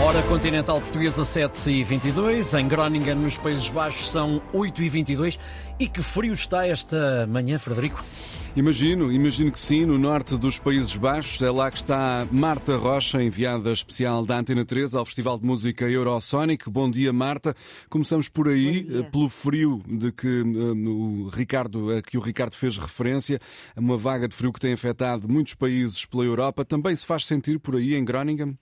Hora continental portuguesa 7 e 22 em Groningen, nos Países Baixos, são 8 e 22 E que frio está esta manhã, Frederico? Imagino, imagino que sim, no norte dos Países Baixos. É lá que está Marta Rocha, enviada especial da Antena 3 ao Festival de Música Eurosonic. Bom dia, Marta. Começamos por aí, eh, pelo frio de que, uh, o Ricardo, a que o Ricardo fez referência, uma vaga de frio que tem afetado muitos países pela Europa. Também se faz sentir por aí em Groningen?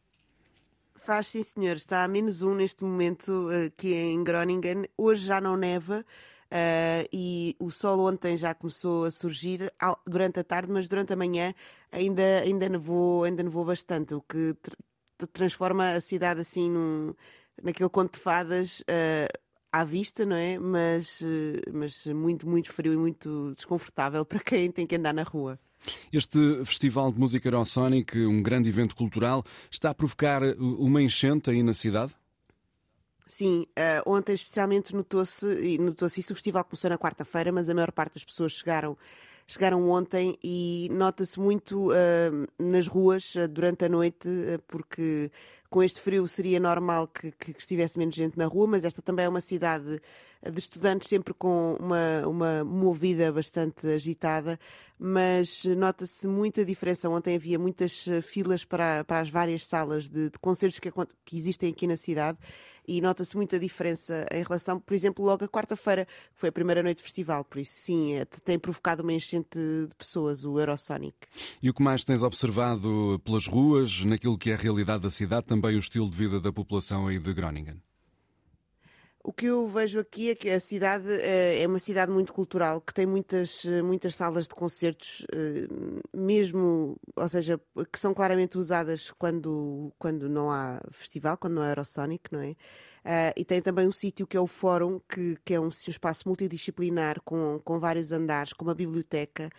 Faz sim, senhor. Está a menos um neste momento aqui em Groningen. Hoje já não neva. Uh, e o sol ontem já começou a surgir durante a tarde, mas durante a manhã ainda, ainda, nevou, ainda nevou bastante, o que tr transforma a cidade assim num, naquele conto de fadas uh, à vista, não é? Mas, uh, mas muito, muito frio e muito desconfortável para quem tem que andar na rua. Este Festival de Música Eurosonic, um grande evento cultural, está a provocar uma enchente aí na cidade? Sim, uh, ontem especialmente notou-se, notou-se isso, o festival começou na quarta-feira, mas a maior parte das pessoas chegaram, chegaram ontem e nota-se muito uh, nas ruas uh, durante a noite, porque com este frio seria normal que, que, estivesse menos gente na rua, mas esta também é uma cidade de estudantes sempre com uma, uma movida bastante agitada, mas nota-se muita diferença. Ontem havia muitas filas para, para as várias salas de, de concertos que, que existem aqui na cidade e nota-se muita diferença em relação, por exemplo, logo a quarta-feira, que foi a primeira noite de festival, por isso sim, é, tem provocado uma enchente de pessoas, o Eurosonic. E o que mais tens observado pelas ruas, naquilo que é a realidade da cidade, também o estilo de vida da população aí de Groningen? O que eu vejo aqui é que a cidade eh, é uma cidade muito cultural, que tem muitas, eh, muitas salas de concertos, eh, mesmo, ou seja, que são claramente usadas quando, quando não há festival, quando não há Aerosonic, não é? Uh, e tem também um sítio que é o Fórum, que, que é um, um espaço multidisciplinar com, com vários andares, com uma biblioteca.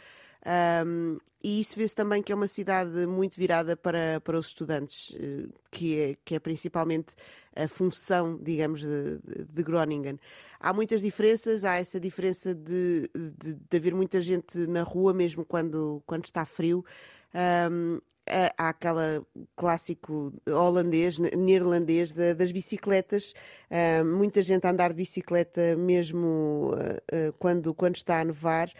Um, e isso vê-se também que é uma cidade muito virada para, para os estudantes, eh, que é, que é principalmente a função, digamos, de, de Groningen. Há muitas diferenças, há essa diferença de, de, de haver muita gente na rua, mesmo quando, quando está frio. Um, há aquele clássico holandês, neerlandês das bicicletas, muita gente a andar de bicicleta mesmo uh, uh, quando, quando está a nevar.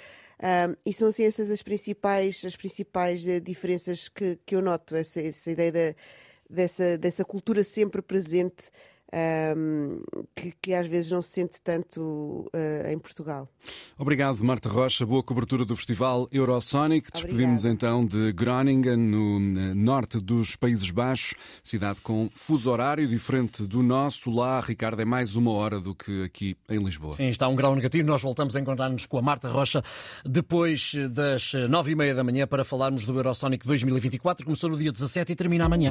Um, e são assim essas as principais, as principais uh, diferenças que, que eu noto, essa, essa ideia da, dessa, dessa cultura sempre presente um, que, que, às vezes não se sente tanto uh, em Portugal. Obrigado, Marta Rocha. Boa cobertura do Festival Eurosonic. Despedimos então de Groningen, no norte dos Países Baixos, cidade com fuso horário diferente do nosso. Lá, Ricardo, é mais uma hora do que aqui em Lisboa. Sim, está um grau negativo. Nós voltamos a encontrar-nos com a Marta Rocha depois das nove e meia da manhã para falarmos do Eurosonic 2024. Começou no dia 17 e termina amanhã.